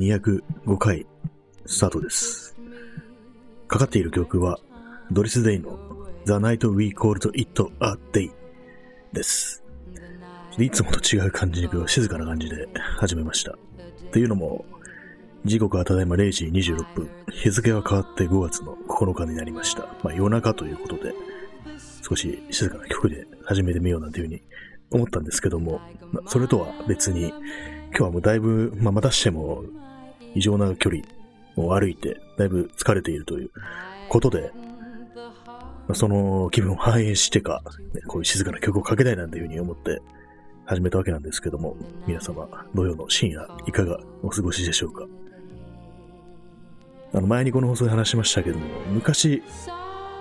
第205回スタートです。かかっている曲は、ドリス・デイの The Night We Called It a Day です。いつもと違う感じに静かな感じで始めました。というのも、時刻はただいま0時26分、日付は変わって5月の9日になりました。まあ夜中ということで、少し静かな曲で始めてみようなんていうふうに思ったんですけども、まあそれとは別に、今日はもうだいぶ、まあ、またしても異常な距離を歩いて、だいぶ疲れているということで、まあその気分を反映してか、ねこういう静かな曲をかけたいなんていうふうに思って始めたわけなんですけども、皆様、土曜の深夜、いかがお過ごしでしょうか？あの、前にこの放送で話しましたけども、昔、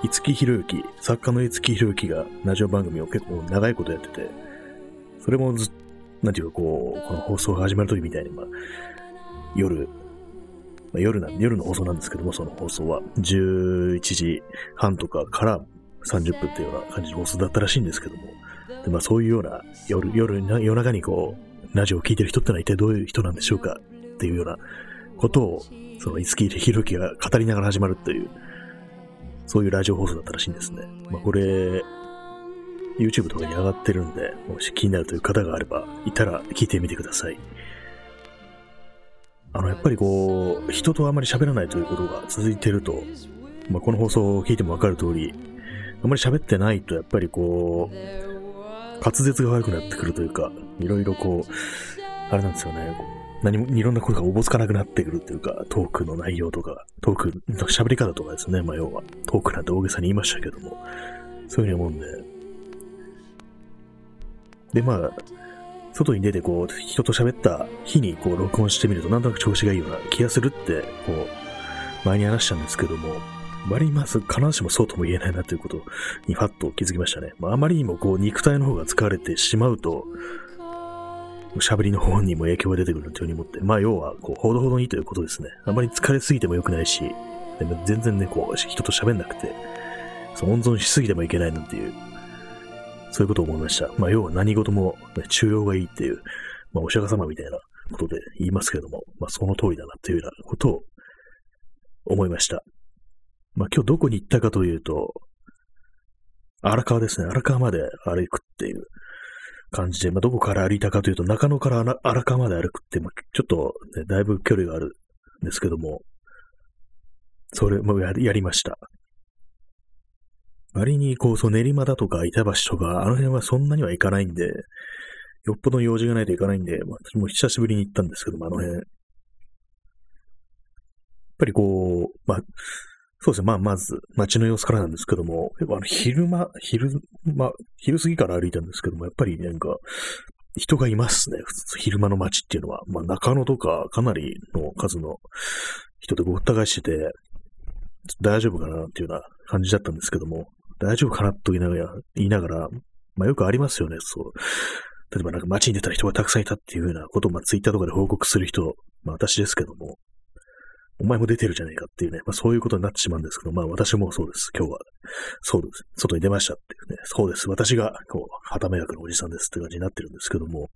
五木ひろゆき、作家の五木ひろゆきがラジオ番組を結構長いことやってて、それもずっなんていうかこう、この放送が始まる時みたいに、まあ、夜、まあ、夜な、夜の放送なんですけども、その放送は11時半とかから30分っていうような感じの放送だったらしいんですけども、でまあそういうような夜、夜な、夜中にこう、ラジオを聞いてる人ってのは一体どういう人なんでしょうかっていうようなことを、その五木ひろきが語りながら始まるという、そういうラジオ放送だったらしいんですね。まあこれ、YouTube とかに上がってるんで、もし気になるという方があれば、いたら聞いてみてください。あの、やっぱりこう、人とあまり喋らないということが続いてると、まあ、この放送を聞いてもわかる通り、あまり喋ってないと、やっぱりこう、滑舌が悪くなってくるというか、いろいろこう、あれなんですよね、何も、いろんなことがおぼつかなくなってくるというか、トークの内容とか、トーク喋り方とかですね、まあ要は、トークなんて大げさに言いましたけども、そういうふうに思うんで、で、まあ、外に出てこう、人と喋った日にこう、録音してみると、なんとなく調子がいいような気がするって、こう、前に話したんですけども、割にまず必ずしもそうとも言えないなということにファッと気づきましたね。まあ、あまりにもこう、肉体の方が疲れてしまうと、喋りの方にも影響が出てくるというふうに思って、まあ、要は、こう、ほどほどにということですね。あまり疲れすぎても良くないし、でも全然ね、こう、人と喋んなくて、そう温存しすぎてもいけないなんていう、そういうことを思いました。まあ、要は何事も、ね、中庸がいいっていう、まあ、お釈迦様みたいなことで言いますけども、まあ、その通りだなっていうようなことを思いました。まあ、今日どこに行ったかというと、荒川ですね。荒川まで歩くっていう感じで、まあ、どこから歩いたかというと、中野から荒川まで歩くって、まあ、ちょっと、ね、だいぶ距離があるんですけども、それもややりました。割に、こう、そう、練馬だとか板橋とか、あの辺はそんなには行かないんで、よっぽど用事がないと行かないんで、私も久しぶりに行ったんですけども、あの辺。やっぱりこう、まあ、そうですね、まあ、まず、街の様子からなんですけども、やっぱあの、昼間、昼、まあ、昼過ぎから歩いたんですけども、やっぱりなんか、人がいますね。普通昼間の街っていうのは。まあ、中野とか、かなりの数の人でごった返してて、大丈夫かなっていうような感じだったんですけども、大丈夫かなと言いながら、言いながらまあよくありますよね、そう。例えばなんか街に出たら人がたくさんいたっていうようなことを、まあツイッターとかで報告する人、まあ私ですけども、お前も出てるじゃないかっていうね、まあそういうことになってしまうんですけど、まあ私もそうです。今日は、そうです。外に出ましたっていうね、そうです。私が、こう、旗迷惑のおじさんですって感じになってるんですけども、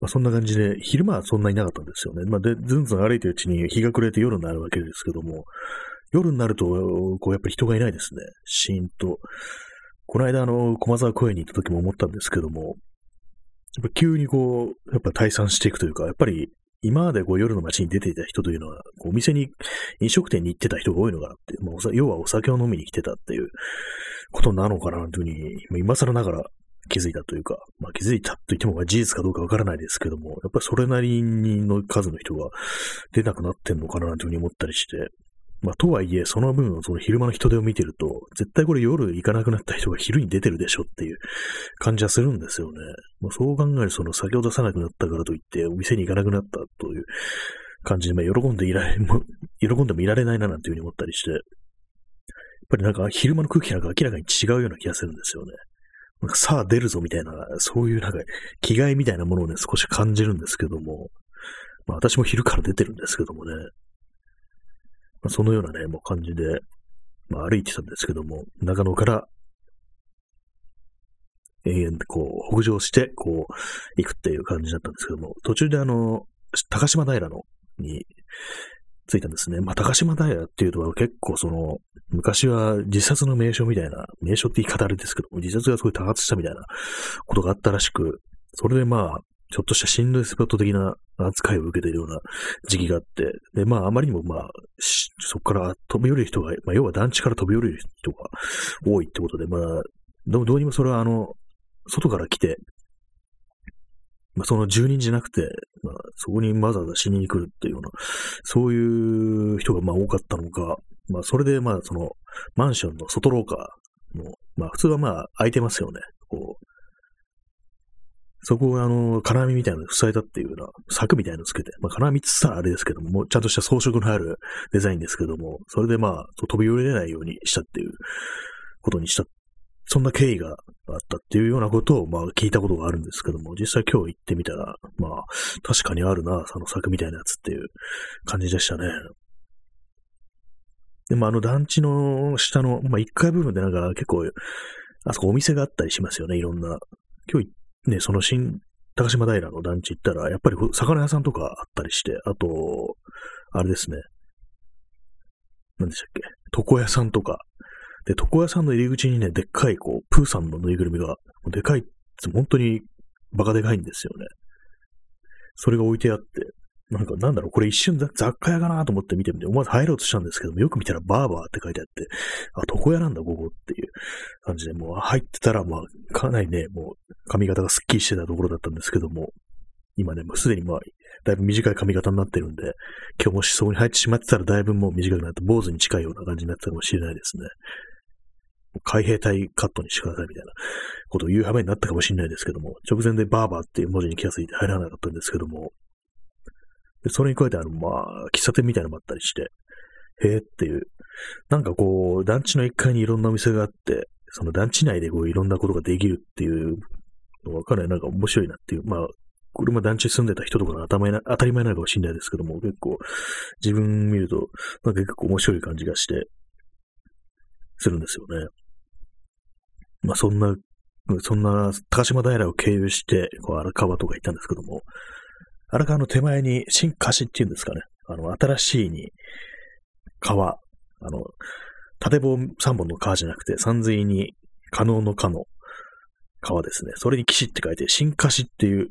まあそんな感じで、昼間はそんなになかったんですよね。まあで、ずんずん歩いてるうちに日が暮れて夜になるわけですけども、夜になると、こう、やっぱり人がいないですね。シーンと。この間、あの、駒沢公園に行った時も思ったんですけども、やっぱ急にこう、やっぱ退散していくというか、やっぱり今までこう夜の街に出ていた人というのは、こうお店に、飲食店に行ってた人が多いのかなって、まあ、要はお酒を飲みに来てたっていうことなのかなというふうに、今更ながら気づいたというか、まあ気づいたと言っても事実かどうかわからないですけども、やっぱりそれなりの数の人が出なくなってんのかなというふうに思ったりして、まあ、とはいえ、その分、その昼間の人手を見てると、絶対これ夜行かなくなった人が昼に出てるでしょっていう感じはするんですよね。まあ、そう考えると、その酒を出さなくなったからといって、お店に行かなくなったという感じで、まあ、喜んでいられ、も 喜んでもいられないななんていうふうに思ったりして、やっぱりなんか昼間の空気なんか明らかに違うような気がするんですよね。なんかさあ出るぞみたいな、そういうなんか気概みたいなものをね、少し感じるんですけども、まあ私も昼から出てるんですけどもね、そのようなね、もう感じで、まあ歩いてたんですけども、長野から永遠でこう、北上して、こう、行くっていう感じだったんですけども、途中であの、高島平の、に着いたんですね。まあ、高島平っていうと結構その、昔は自殺の名所みたいな、名所って言い方あれですけども、自殺がすごい多発したみたいなことがあったらしく、それでまあ、ちょっとした心霊スポット的な扱いを受けているような時期があって、で、まあ、あまりにもまあ、そこから飛び降りる人が、まあ、要は団地から飛び降りる人が多いってことで、まあ、どうにもそれはあの、外から来て、まあ、その住人じゃなくて、まあ、そこにわざわざ死にに来るっていうような、そういう人がまあ多かったのか、まあ、それでまあ、その、マンションの外廊下の、まあ、普通はまあ、空いてますよね。こう、そこがあの、金網みたいなの塞いだっていうような、柵みたいなのつけて、まあ、金網って言ったらあれですけども、もうちゃんとした装飾のあるデザインですけども、それでまあ、飛び降りれないようにしたっていうことにしたそんな経緯があったっていうようなことを、まあ、聞いたことがあるんですけども、実際今日行ってみたら、まあ、確かにあるな、その柵みたいなやつっていう感じでしたね。でも、あの団地の下の、まあ、1階部分でなんか結構、あそこお店があったりしますよね、いろんな。今日ね、その新高島平の団地行ったら、やっぱり魚屋さんとかあったりして、あと、あれですね。何でしたっけ？床屋さんとか、で、床屋さんの入り口にね、でっかい、こう、プーさんのぬいぐるみが、でかい、本当にバカでかいんですよね。それが置いてあって、なんか、なんだろう、これ一瞬雑貨屋かなと思って見てみて、思わず入ろうとしたんですけども、よく見たらバーバーって書いてあって、あ、床屋なんだ、ここっていう感じで、もう入ってたら、まあ、かなりね、もう髪型がスッキリしてたところだったんですけども、今ね、もうすでにまあ、だいぶ短い髪型になってるんで、今日もしそこに入ってしまってたらだいぶもう短くなって、坊主に近いような感じになってたかもしれないですね。海兵隊カットにしてくださいみたいなことを言う羽目になったかもしれないですけども、直前でバーバーっていう文字に気がついて入らなかったんですけども、でそれに加えて、あの、まあ、喫茶店みたいなのもあったりして、へえっていう、なんかこう、団地の1階にいろんなお店があって、その団地内でこういろんなことができるっていうのがかなりなんか面白いなっていう、まあ、これも団地住んでた人とかの当たり前なのかもしれないですけども、結構自分見ると、なんか結構面白い感じがして、するんですよね。まあそんな、そんな高島平を経由して、こう荒川とか行ったんですけども、荒川の手前に新河岸っていうんですかね、あの、新しいに川、あの、縦棒3本の川じゃなくて、山水に可能の可の川ですね。それに岸って書いて、新河岸っていう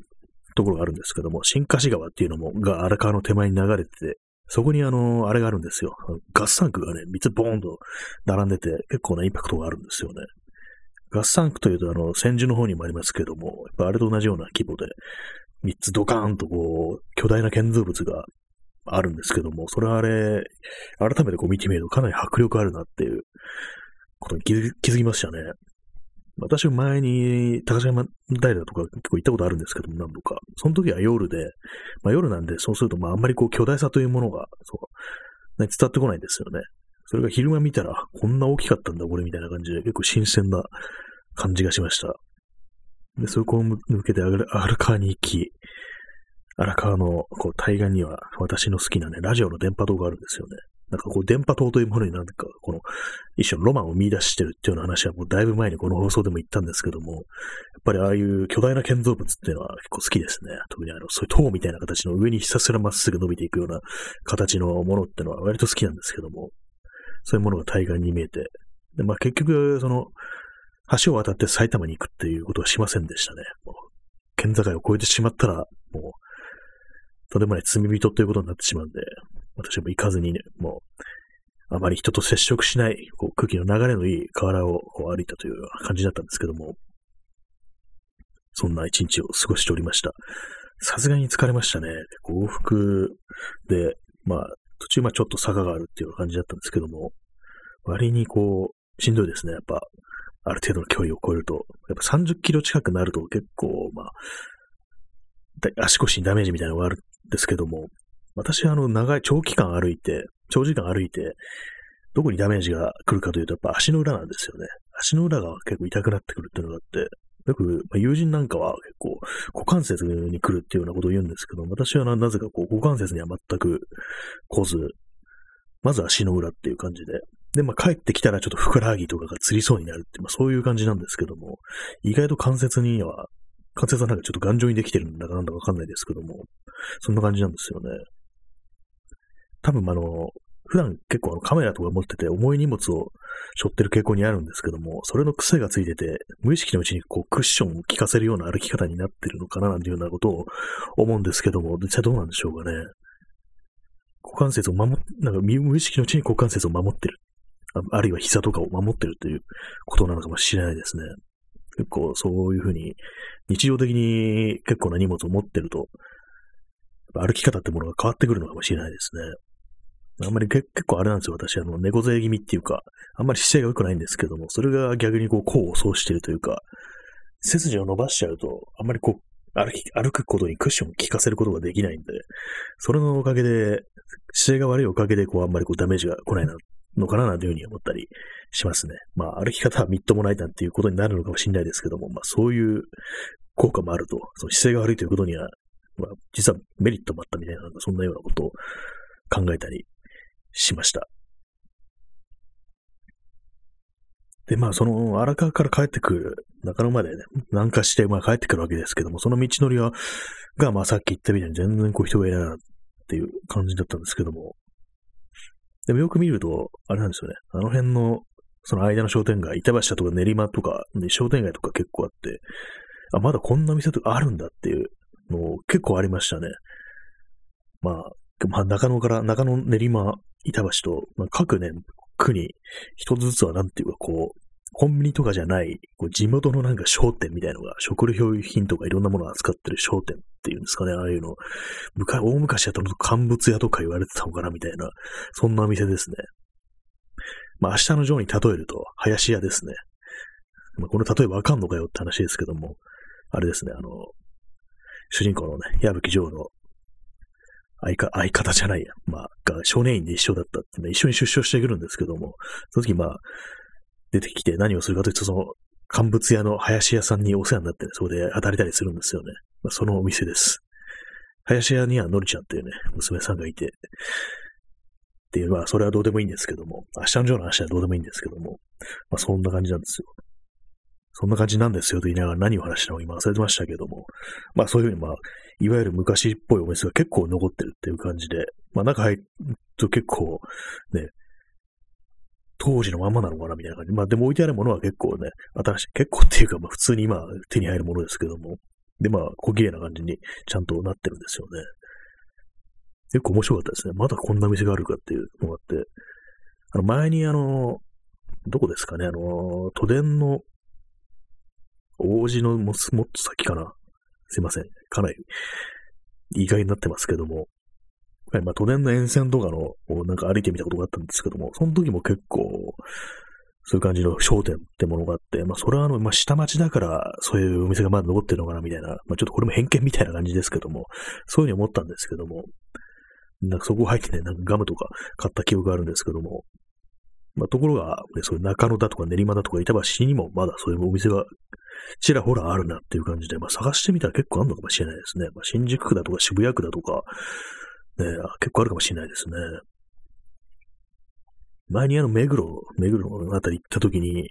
ところがあるんですけども、新河岸川っていうのも、が荒川の手前に流れてて、そこにあの、あれがあるんですよ。ガスタンクがね、3つボーンと並んでて、結構なインパクトがあるんですよね。ガスタンクというと、あの、戦時の方にもありますけども、やっぱあれと同じような規模で、3つドカーンとこう、巨大な建造物があるんですけども、それはあれ、改めてこう見てみるとかなり迫力あるなっていうことに気づきましたね。私も前に高島平とか結構行ったことあるんですけども、何度か。その時は夜で、まあ夜なんで、そうするとまああんまりこう巨大さというものが、そう、ね、伝わってこないんですよね。それが昼間見たら、こんな大きかったんだ、これみたいな感じで、結構新鮮な感じがしました。で、そこを抜けて荒川に行き、荒川のこう対岸には私の好きなね、ラジオの電波塔があるんですよね。なんかこう、電波塔というものになんか、この、一種のロマンを見出してるっていうような話はもうだいぶ前にこの放送でも言ったんですけども、やっぱりああいう巨大な建造物っていうのは結構好きですね。特にあの、そういう塔みたいな形の上にひたすらまっすぐ伸びていくような形のものっていうのは割と好きなんですけども、そういうものが対岸に見えて、で、まあ結局、その、橋を渡って埼玉に行くっていうことはしませんでしたね。もう県境を越えてしまったら、もう、とてもない罪人ということになってしまうんで、私も行かずにね、もう、あまり人と接触しない、こう空気の流れのいい河原を歩いたという感じだったんですけども、そんな一日を過ごしておりました。さすがに疲れましたね。往復で、まあ、途中まあちょっと坂があるっていう感じだったんですけども、割にこう、しんどいですね。やっぱ、ある程度の距離を超えると、やっぱ30キロ近くなると結構、まあ、足腰にダメージみたいなのがあるんですけども、私はあの、長い、長期間歩いて、長時間歩いて、どこにダメージが来るかというと、やっぱ足の裏なんですよね。足の裏が結構痛くなってくるっていうのがあって、よく、まあ、友人なんかは結構股関節に来るっていうようなことを言うんですけど、私はなぜかこう股関節には全く来ず、まず足の裏っていう感じで、で、まあ、帰ってきたらちょっとふくらはぎとかがつりそうになるって、まあ、そういう感じなんですけども、意外と関節には、関節はなんかちょっと頑丈にできてるんだかなんだかわかんないですけども、そんな感じなんですよね。多分、あの、普段結構あのカメラとか持ってて重い荷物を背負ってる傾向にあるんですけども、それの癖がついてて、無意識のうちにこうクッションを効かせるような歩き方になってるのかななんていうようなことを思うんですけども、実際どうなんでしょうかね。股関節を守、なんか無意識のうちに股関節を守ってるあ。るいは膝とかを守ってるということなのかもしれないですね。結構そういうふうに、日常的に結構な荷物を持ってると、歩き方ってものが変わってくるのかもしれないですね。あんまり結構あれなんですよ、私、あの、猫背気味っていうか、あんまり姿勢が良くないんですけども、それが逆にこう、功を奏しているというか、背筋を伸ばしちゃうと、あんまりこう、歩き、歩くことにクッションを効かせることができないんで、それのおかげで、姿勢が悪いおかげで、こう、あんまりこう、ダメージが来ないなのかな、なんていうふうに思ったりしますね。まあ、歩き方はみっともないなんていうことになるのかもしれないですけども、まあ、そういう効果もあると、その姿勢が悪いということには、まあ、実はメリットもあったみたいな、そんなようなことを考えたりしました。で、まあ、その荒川から帰ってくる、中野までね、南下して、まあ帰ってくるわけですけども、その道のりは、が、まあさっき言ったみたいに全然こう人がいないなっていう感じだったんですけども、でもよく見ると、あれなんですよね、あの辺の、その間の商店街、板橋とか練馬とか、ね、商店街とか結構あって、あ、まだこんな店とかあるんだっていうの結構ありましたね。まあ、まあ、中野から、中野練馬、板橋と、まあ、各ね、区に一つずつはなんていうかこう、コンビニとかじゃない、こう地元のなんか商店みたいのが、食料品とかいろんなものを扱ってる商店っていうんですかね、ああいうの。昔、大昔やったの乾物屋とか言われてたのかなみたいな、そんなお店ですね。まあ明日のジョーに例えると、林屋ですね。まあこの例えわかんのかよって話ですけども、あれですね、あの、主人公のね、矢吹城の相か相方じゃないや、まあ、が少年院で一緒だったってね、一緒に出所してくるんですけども、その時まあ、出てきて何をするかというと、その、乾物屋の林屋さんにお世話になって、ね、そこで働いたりするんですよね。まあ、そのお店です。林屋にはのりちゃんっていうね、娘さんがいて、っていう、まあ、それはどうでもいいんですけども、明日のジョーの話はどうでもいいんですけども、まあ、そんな感じなんですよ。そんな感じなんですよと言いながら何を話したのか今忘れてましたけども、まあそういうふうにまあ、いわゆる昔っぽいお店が結構残ってるっていう感じで、まあ中入ると結構ね、当時のままなのかなみたいな感じ。まあでも置いてあるものは結構ね、新しい、結構っていうかまあ普通に今手に入るものですけども、でまあ小綺麗な感じにちゃんとなってるんですよね。結構面白かったですね。まだこんな店があるかっていうのがあって、あの前にあの、どこですかね、あの、都電の王子のもっと先かな。すいません。かなり意外になってますけども。はい、まあ、都電の沿線とかの、なんか歩いてみたことがあったんですけども、その時も結構、そういう感じの商店ってものがあって、まあ、それはあの、まあ、下町だから、そういうお店がまだ残ってるのかな、みたいな、まあ、ちょっとこれも偏見みたいな感じですけども、そういうふうに思ったんですけども、なんかそこ入ってね、なんかガムとか買った記憶があるんですけども、まあ、ところが、ね、そういう中野だとか練馬だとか板橋にもまだそういうお店がちらほらあるなっていう感じで、まあ、探してみたら結構あるのかもしれないですね。まあ、新宿区だとか渋谷区だとか、ね、結構あるかもしれないですね。前にあの、目黒、目黒のあたり行った時に、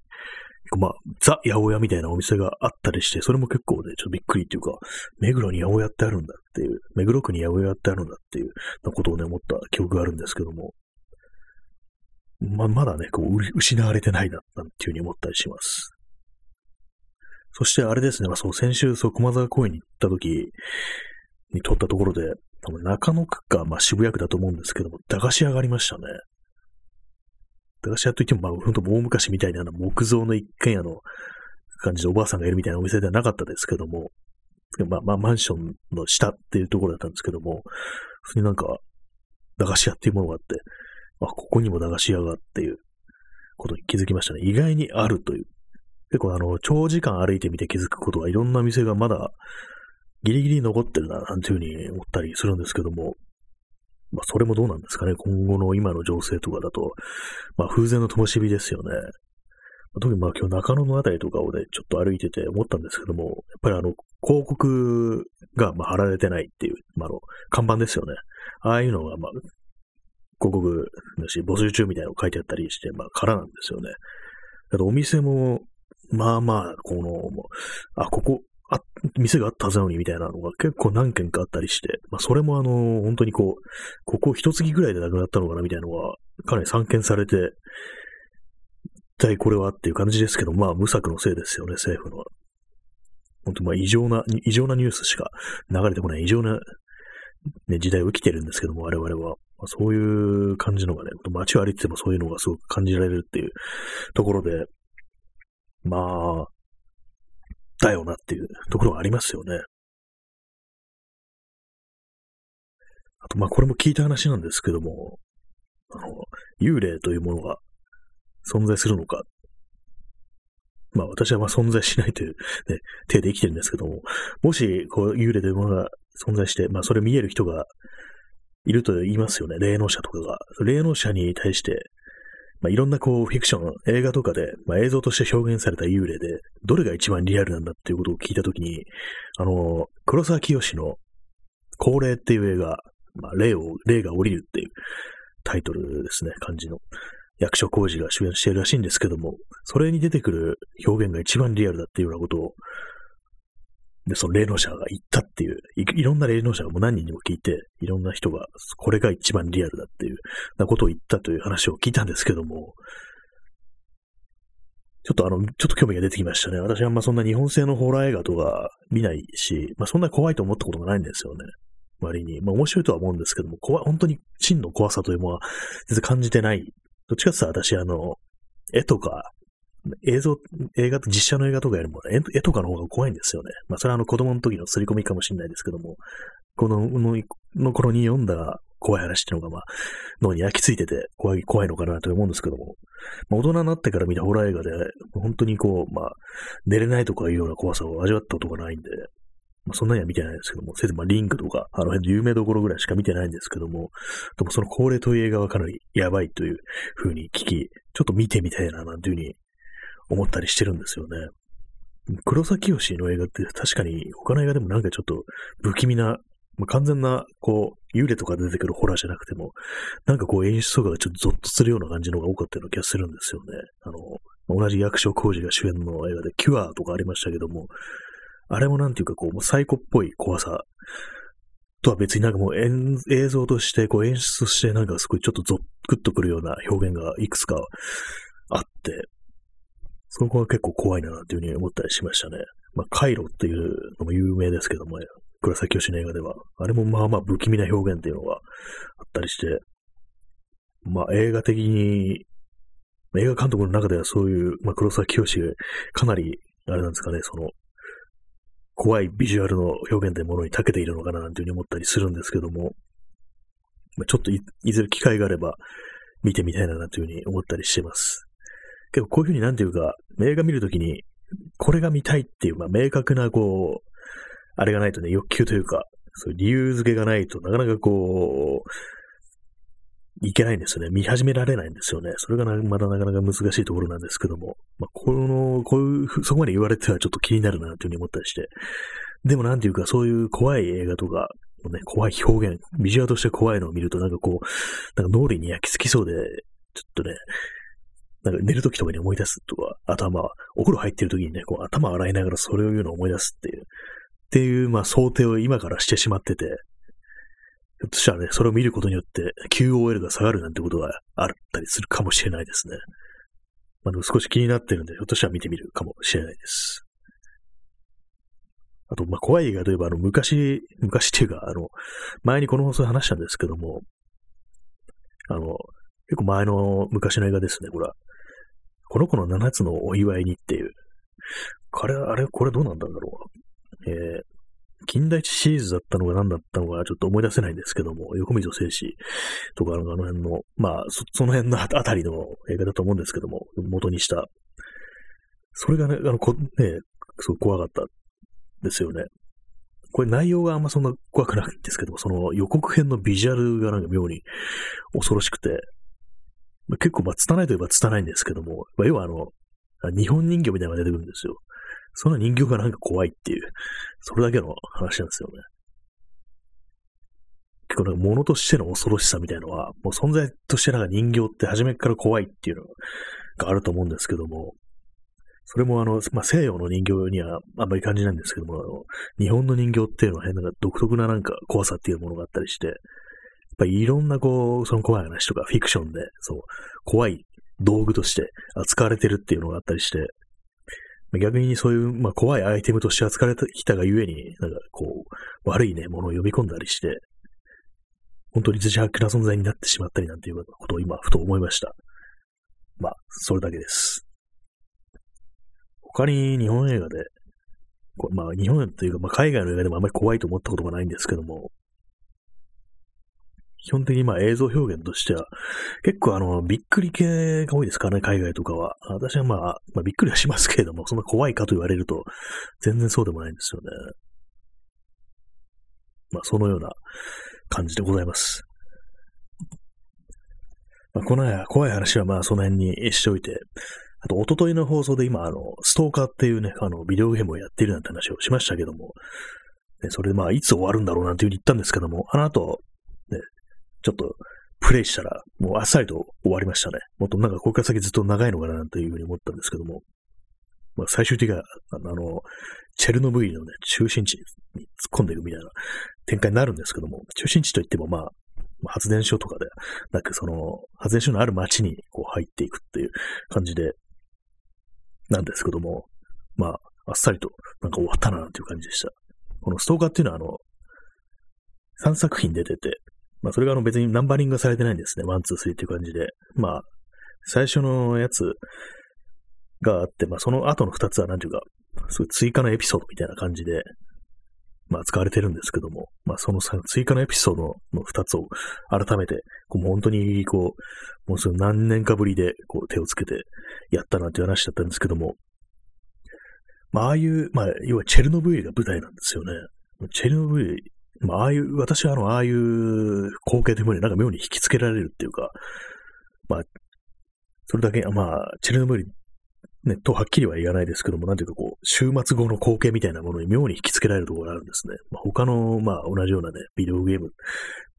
まあ、ザ・八百屋みたいなお店があったりして、それも結構ね、ちょっとびっくりっていうか、目黒に八百屋ってあるんだっていう、目黒区に八百屋ってあるんだっていうなことをね、思った記憶があるんですけども、ま、まだね、こう、失われてないな、なんていうふうに思ったりします。そしてあれですね、まあ、そう、先週、そう、駒沢公園に行った時に撮ったところで、多分中野区か、まあ、渋谷区だと思うんですけども、駄菓子屋がありましたね。駄菓子屋といっても、まあ、ほんと大昔みたいな木造の一軒家の感じでおばあさんがいるみたいなお店ではなかったですけども、まあ、まあ、マンションの下っていうところだったんですけども、普通になんか、駄菓子屋っていうものがあって、あ、ここにも駄菓子屋がっていうことに気づきましたね。意外にあるという。結構あの、長時間歩いてみて気づくことはいろんな店がまだギリギリ残ってるな、なんていうふうに思ったりするんですけども、まあ、それもどうなんですかね。今後の今の情勢とかだと、まあ、風前の灯火ですよね。特にまあ今日中野のあたりとかをね、ちょっと歩いてて思ったんですけども、やっぱりあの、広告がまあ貼られてないっていう、まあ、あの、看板ですよね。ああいうのがまあ、広告だし、募集中みたいなの書いてあったりして、まあ、空なんですよね。だからお店も、まあまあ、この、あ、ここ、あ、店があったはずなのにみたいなのが結構何件かあったりして、まあそれもあの、本当にこう、ここ一月ぐらいで亡くなったのかなみたいなのが、かなり散見されて、一体これはっていう感じですけど、まあ、無策のせいですよね、政府のは。本当まあ、異常な、異常なニュースしか流れてこない、異常な、ね、時代を生きてるんですけども、我々は。まあ、そういう感じのがね、街を歩いててもそういうのがすごく感じられるっていうところで、まあ、だよなっていうところがありますよね。あと、まあ、これも聞いた話なんですけども、あの、幽霊というものが存在するのか。まあ私はまあ存在しないという、ね、手で生きてるんですけども、もしこう幽霊というものが存在して、まあそれ見える人がいると言いますよね、霊能者とかが。霊能者に対して、まあいろんなこうフィクション、映画とかで、まあ映像として表現された幽霊で、どれが一番リアルなんだっていうことを聞いたときに、あの、黒沢清の高齢っていう映画、まあ霊を、霊が降りるっていうタイトルですね、漢字の。役所工事が主演しているらしいんですけども、それに出てくる表現が一番リアルだっていうようなことを、で、その霊能者が言ったっていうい、いろんな霊能者がもう何人にも聞いて、いろんな人が、これが一番リアルだっていうなことを言ったという話を聞いたんですけども、ちょっとあの、ちょっと興味が出てきましたね。私はあんまそんな日本製のホラー映画とか見ないし、まあそんな怖いと思ったことがないんですよね。割に。まあ面白いとは思うんですけども、怖本当に真の怖さというのは全然感じてないどっちかって言ったら私、あの、絵とか、映像、映画と実写の映画とかよりも、絵とかの方が怖いんですよね。まあ、それはあの子供の時の刷り込みかもしれないですけども、この、のの頃に読んだ怖い話っていうのが、まあ、脳に焼き付いてて怖い、怖いのかなと思うんですけども、まあ、大人になってから見たホラー映画で、本当にこう、まあ、寝れないとかいうような怖さを味わったことがないんで、まあ、そんなには見てないですけども、せいぜいまあリンクとか、あの辺の有名どころぐらいしか見てないんですけども、でもその恒例という映画はかなりやばいという風に聞き、ちょっと見てみたいななんていう風に思ったりしてるんですよね。黒崎義の映画って確かに他の映画でもなんかちょっと不気味な、まあ、完全なこう幽霊とか出てくるホラーじゃなくても、なんかこう演出とかがちょっとゾッとするような感じの方が多かったような気がするんですよね。あの、同じ役所広司が主演の映画でキュアとかありましたけども、あれもなんていうかこう、もうサイコっぽい怖さとは別になんかもう映像として、こう演出としてなんかすごいちょっとゾックッとくるような表現がいくつかあって、そこは結構怖いなっていうふうに思ったりしましたね。まあ、カイロっていうのも有名ですけども、黒崎義の映画では。あれもまあまあ不気味な表現っていうのがあったりして、まあ映画的に、映画監督の中ではそういう、まあ黒崎義かなり、あれなんですかね、その、怖いビジュアルの表現でものに長けているのかななんていうふうに思ったりするんですけども、まあ、ちょっといずれ機会があれば見てみたいなというふうに思ったりしてます。結構こういうふうになんていうか、映画見るときに、これが見たいっていう、まあ、明確なこう、あれがないとね、欲求というか、そういう理由付けがないとなかなかこう、いけないんですよね。見始められないんですよね。それがまだなかなか難しいところなんですけども。まあ、この、こういう、そこまで言われてはちょっと気になるなというふうに思ったりして。でもなんていうか、そういう怖い映画とか、ね、怖い表現、ビジュアルとして怖いのを見るとなんかこう、なんか脳裏に焼き付きそうで、ちょっとね、なんか寝るときとかに思い出すとか、あとはまあ、お風呂入ってるときにね、こう頭洗いながらそれを言うのを思い出すっていう、っていう、まあ想定を今からしてしまってて、ひょっとしたらね、それを見ることによって QOL が下がるなんてことがあったりするかもしれないですね。まあ、でも少し気になってるんで、ひょっとしたら見てみるかもしれないです。あと、まあ、怖い映画といえば、あの、昔、昔っていうか、あの、前にこの放送で話したんですけども、あの、結構前の昔の映画ですね、これは。この子の7つのお祝いにっていう。あれ、あれ、これどうなんだろう。えー、近代一シリーズだったのが何だったのかちょっと思い出せないんですけども、横溝静止とかあの辺の、まあそ、その辺のあたりの映画だと思うんですけども、元にした。それがね、あの、こね、すごい怖かったですよね。これ内容があんまそんな怖くないんですけども、その予告編のビジュアルがなんか妙に恐ろしくて、ま結構まあ、拙いといえば拙いんですけども、まあ、要はあの、日本人形みたいなのが出てくるんですよ。その人形がなんか怖いっていう、それだけの話なんですよね。結構なんか物としての恐ろしさみたいのは、もう存在としてなんか人形って初めから怖いっていうのがあると思うんですけども、それもあの、まあ、西洋の人形にはあんまり感じないんですけども、あの日本の人形っていうのは変な独特ななんか怖さっていうものがあったりして、ぱりいろんなこう、その怖い話とかフィクションで、そう、怖い道具として扱われてるっていうのがあったりして、逆にそういう、まあ、怖いアイテムとして扱われてきたがゆえに、なんかこう、悪いね、ものを呼び込んだりして、本当に自白な存在になってしまったりなんていうことを今、ふと思いました。まあ、それだけです。他に日本映画で、まあ日本というか、まあ海外の映画でもあんまり怖いと思ったことがないんですけども、基本的にまあ映像表現としては、結構あの、びっくり系が多いですからね、海外とかは。私はまあ、まあ、びっくりはしますけれども、そんな怖いかと言われると、全然そうでもないんですよね。まあ、そのような感じでございます。まあ、この怖い話はまあ、その辺にしておいて、あと、おとといの放送で今、あの、ストーカーっていうね、あの、ビデオゲームをやっているなんて話をしましたけども、ね、それでまあ、いつ終わるんだろうなんていうふうに言ったんですけども、あの後、ちょっと、プレイしたら、もうあっさりと終わりましたね。もっとなんかここから先ずっと長いのかななんていうふうに思ったんですけども、まあ、最終的には、あの、チェルノブイリのね、中心地に突っ込んでいくみたいな展開になるんですけども、中心地といってもまあ、発電所とかでなく、その、発電所のある街にこう入っていくっていう感じで、なんですけども、まあ、あっさりとなんか終わったなっていう感じでした。このストーカーっていうのはあの、3作品出てて、まあそれがあの別にナンバリングされてないんですね。 one、two、three っていう感じで。まあ、最初のやつがあって、まあその後の2つはなんていうか、すごい追加のエピソードみたいな感じで、まあ使われてるんですけども、まあその追加のエピソードの2つを改めて、こう本当にこう、もうすぐ何年かぶりでこう手をつけてやったなという話だったんですけども、まあああいう、まあ要はチェルノブイリが舞台なんですよね。チェルノブイリ、まあああいう、私はあの、ああいう光景というものになんか妙に引きつけられるっていうか、まあ、それだけ、まあ、チェルノブイリね、とはっきりは言わないですけども、なんていうかこう、週末後の光景みたいなものに妙に引きつけられるところがあるんですね。まあ、他の、まあ、同じようなね、ビデオゲーム、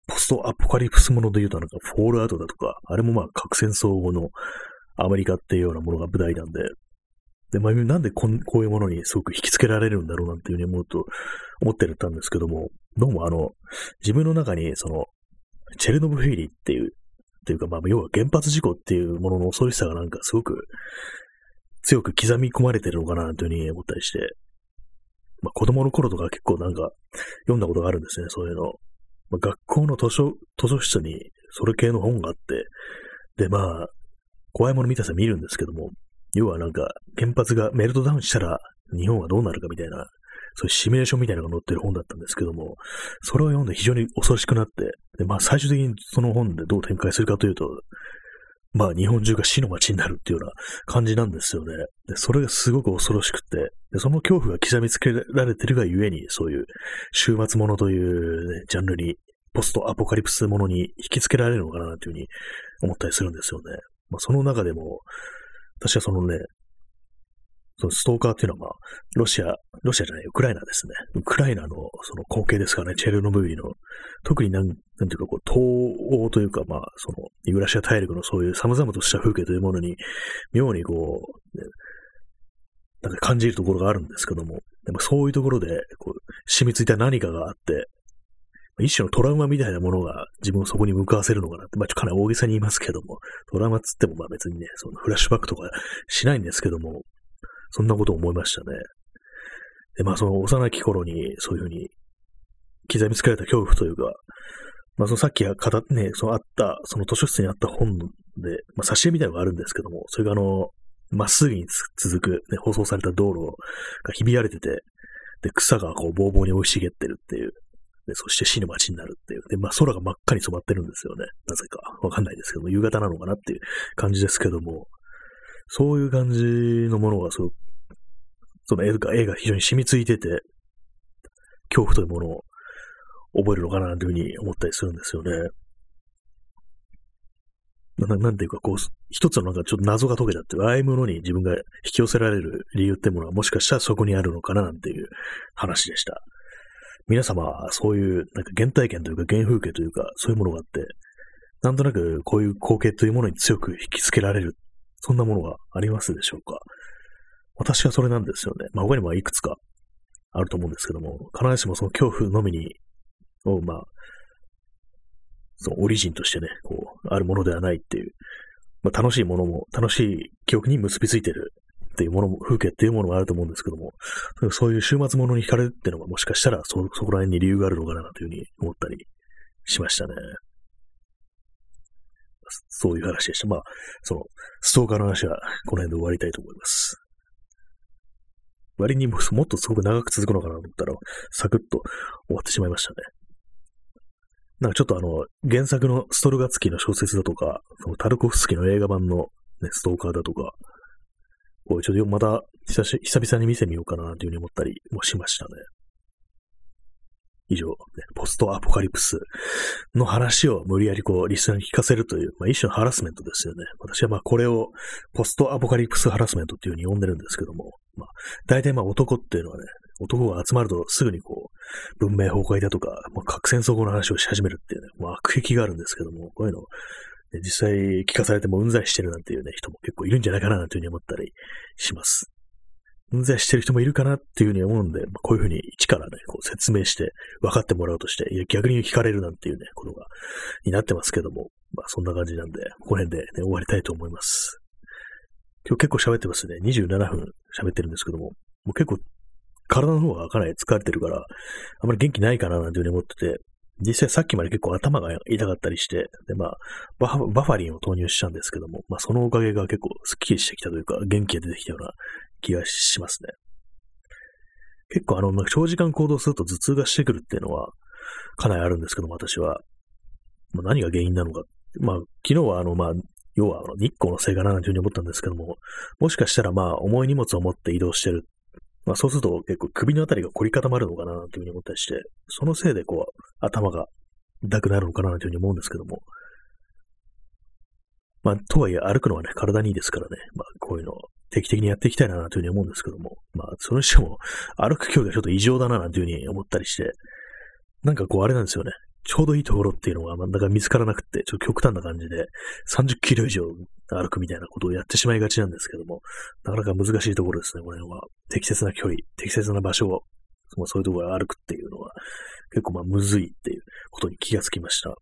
ポストアポカリプスもので言うと、なんか、フォールアウトだとか、あれもまあ、核戦争後のアメリカっていうようなものが舞台なんで、で、まあ、なんでこんこういうものにすごく引きつけられるんだろうなんていうふうに思うと、思ってたんですけども、どうもあの、自分の中に、その、チェルノブフィリっていう、っていうか、まあ、要は原発事故っていうものの恐ろしさがなんかすごく強く刻み込まれてるのかなというふうに思ったりして、まあ、子供の頃とか結構なんか読んだことがあるんですね、そういうの。まあ、学校の図書、図書室にそれ系の本があって、で、まあ、怖いもの見たさ見るんですけども、要はなんか原発がメルトダウンしたら日本はどうなるかみたいな、そういうシミュレーションみたいなのが載ってる本だったんですけども、それを読んで非常に恐ろしくなって、で、まあ最終的にその本でどう展開するかというと、まあ日本中が死の街になるっていうような感じなんですよね。で、それがすごく恐ろしくて、でその恐怖が刻みつけられてるがゆえに、そういう終末ものという、ね、ジャンルに、ポストアポカリプスものに引きつけられるのかなというふうに思ったりするんですよね。まあその中でも、私はそのね、そのストーカーっていうのは、まあ、ロシア、ロシアじゃない、ウクライナですね。ウクライナのその光景ですからね、チェルノブイリの。特になん、なんていうか、こう、東欧というか、まあ、その、ユーラシア大陸のそういう様々とした風景というものに、妙にこう、ね、なんか感じるところがあるんですけども、でもそういうところで、こう、染みついた何かがあって、一種のトラウマみたいなものが自分をそこに向かわせるのかなって、まあ、かなり大げさに言いますけども、トラウマっつってもまあ別にね、そのフラッシュバックとかしないんですけども、そんなことを思いましたね。で、まあその幼き頃にそういうふうに刻みつかれた恐怖というか、まあそのさっき語ってね、そのあった、その図書室にあった本で、まあ挿絵みたいなのがあるんですけども、それがあの、まっすぐに続く、ね、舗装された道路がひび割れてて、で、草がこう、ぼうぼうに生い茂ってるっていう。で、そして死の街になるっていう。で、まあ空が真っ赤に染まってるんですよね。なぜか。わかんないですけども、夕方なのかなっていう感じですけども、そういう感じのものがすごく、その絵が、絵が非常に染みついてて、恐怖というものを覚えるのかなというふうに思ったりするんですよね。ななんていうか、こう、一つのなんかちょっと謎が解けたっていう、ああいうものに自分が引き寄せられる理由ってものはもしかしたらそこにあるのかななんていう話でした。皆様はそういうなんか原体験というか原風景というかそういうものがあって、なんとなくこういう光景というものに強く引きつけられる、そんなものがありますでしょうか？私はそれなんですよね。まあ他にもいくつかあると思うんですけども、必ずしもその恐怖のみに、をまあ、そのオリジンとしてね、こう、あるものではないっていう、まあ楽しいものも、楽しい記憶に結びついてるっていうものも、風景っていうものもあると思うんですけども、そういう週末ものに惹かれるっていうのがもしかしたらそ、そこら辺に理由があるのかなというふうに思ったりしましたね。そういう話でした。まあ、その、ストーカーの話はこの辺で終わりたいと思います。割にもっとすごく長く続くのかなと思ったら、サクッと終わってしまいましたね。なんかちょっとあの、原作のストルガツキーの小説だとか、そのタルコフスキの映画版の、ね、ストーカーだとか、こうちょっとまた久し久々に見てみようかなというふうに思ったりもしましたね。以上、ね、ポストアポカリプスの話を無理やりこう、リスナーに聞かせるという、まあ、一種のハラスメントですよね。私はまあこれをポストアポカリプスハラスメントっていうふうに呼んでるんですけども、まあ、大体まあ男っていうのはね、男が集まるとすぐにこう、文明崩壊だとか、まあ、核戦争後の話をし始めるっていうね、まあ、悪癖があるんですけども、こういうの実際聞かされてもうんざりしてるなんていうね、人も結構いるんじゃないかななんていうふうに思ったりします。うんざりしてる人もいるかなっていうふうに思うんで、まあ、こういうふうに一からね、こう説明して分かってもらおうとして、いや逆に聞かれるなんていうね、ことが、になってますけども、まあそんな感じなんで、この辺でね、終わりたいと思います。今日結構喋ってますね。27分喋ってるんですけども、もう結構体の方がかなり疲れてるから、あまり元気ないかななんていうふうに思ってて、実際さっきまで結構頭が痛かったりして、で、まあ、バファリンを投入したんですけども、まあ、そのおかげが結構スッキリしてきたというか、元気が出てきたような気がしますね。結構あの、長時間行動すると頭痛がしてくるっていうのは、かなりあるんですけども、私は。まあ、何が原因なのか。まあ、昨日はあの、まあ、要は日光のせいかなというふうに思ったんですけども、もしかしたらまあ、重い荷物を持って移動してるまあそうすると結構首のあたりが凝り固まるのかなというふうに思ったりして、そのせいでこう頭が痛くなるのかなというふうに思うんですけども。まあとはいえ歩くのはね、体にいいですからね、まあこういうのを定期的にやっていきたいなというふうに思うんですけども、まあそれにしても歩く距離がちょっと異常だなというふうに思ったりして、なんかこうあれなんですよね。ちょうどいいところっていうのが、なんだか見つからなくて、ちょっと極端な感じで、30キロ以上歩くみたいなことをやってしまいがちなんですけども、なかなか難しいところですね、これは。適切な距離、適切な場所を、そういうところを歩くっていうのは、結構まあむずいっていうことに気がつきました。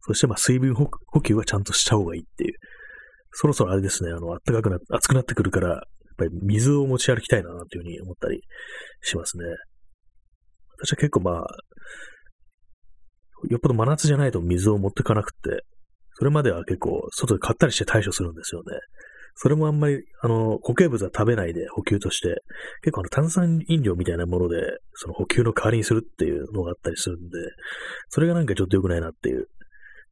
そしてまあ水分補給はちゃんとした方がいいっていう。そろそろあれですね、あの、暖かくな、暑くなってくるから、やっぱり水を持ち歩きたいな、というふうに思ったりしますね。私は結構まあ、よっぽど真夏じゃないと水を持ってかなくて、それまでは結構外で買ったりして対処するんですよね。それもあんまり、あの、固形物は食べないで補給として、結構あの炭酸飲料みたいなもので、その補給の代わりにするっていうのがあったりするんで、それがなんかちょっと良くないなっていう。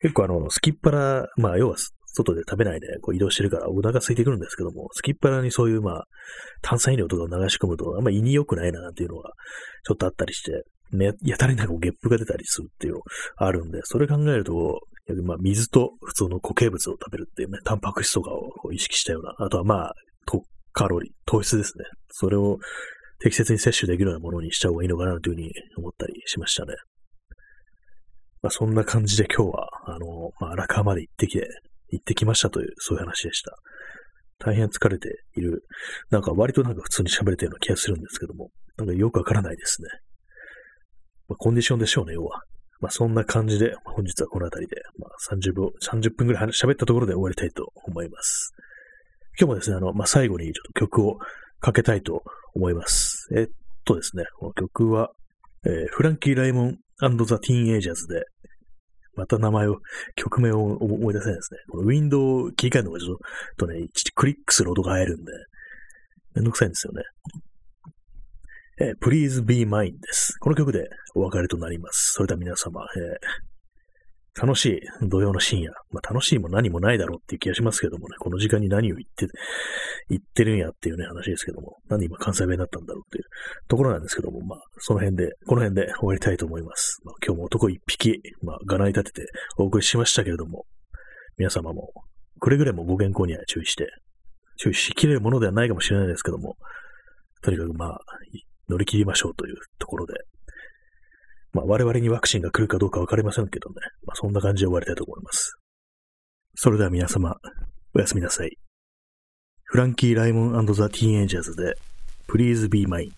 結構あの、すきっ腹、まあ要は外で食べないでこう移動してるからお腹空いてくるんですけども、すきっ腹にそういうまあ炭酸飲料とかを流し込むとあんま胃に良くないなっていうのがちょっとあったりして、ね、やたらになんかゲップが出たりするっていうのあるんで、それ考えると、まあ、水と普通の固形物を食べるっていうね、タンパク質とかを意識したような、あとはまあ、カロリー、糖質ですね。それを適切に摂取できるようなものにした方がいいのかなというふうに思ったりしましたね。まあ、そんな感じで今日は、あの、まあ、荒川まで行ってきて、行ってきましたという、そういう話でした。大変疲れている。なんか割となんか普通に喋れたような気がするんですけども、なんかよくわからないですね。まあ、コンディションでしょうね、要は。まあ、そんな感じで、本日はこの辺りで、まあ、30秒、30分くらい喋ったところで終わりたいと思います。今日もですね、あの、まあ、最後にちょっと曲をかけたいと思います。えっとですね、この曲は、えー、フランキー・ライモンザ・ティーン・エイジャーズで、また名前を、曲名を思い出せないですね。このウィンドウを切り替えるのがちょっとね、クリックする音が入るんで、めんどくさいんですよね。えー、Please Be Mine です。この曲でお別れとなります。それでは皆様、えー、楽しい土曜の深夜。まあ、楽しいも何もないだろうっていう気がしますけどもね、この時間に何を言って、言ってるんやっていうね、話ですけども、なんで今関西弁だったんだろうっていうところなんですけども、まあ、その辺で、この辺で終わりたいと思います。まあ、今日も男一匹、まあ、がない立ててお送りしましたけれども、皆様も、くれぐれもご健康には注意して、注意しきれるものではないかもしれないですけども、とにかくまあ、乗り切りましょうというところで、まあ我々にワクチンが来るかどうかわかりませんけどね、まあそんな感じで終わりたいと思います。それでは皆様、おやすみなさい。フランキー・ライモンザ・ティーンエイジャーズで Please Be Mine。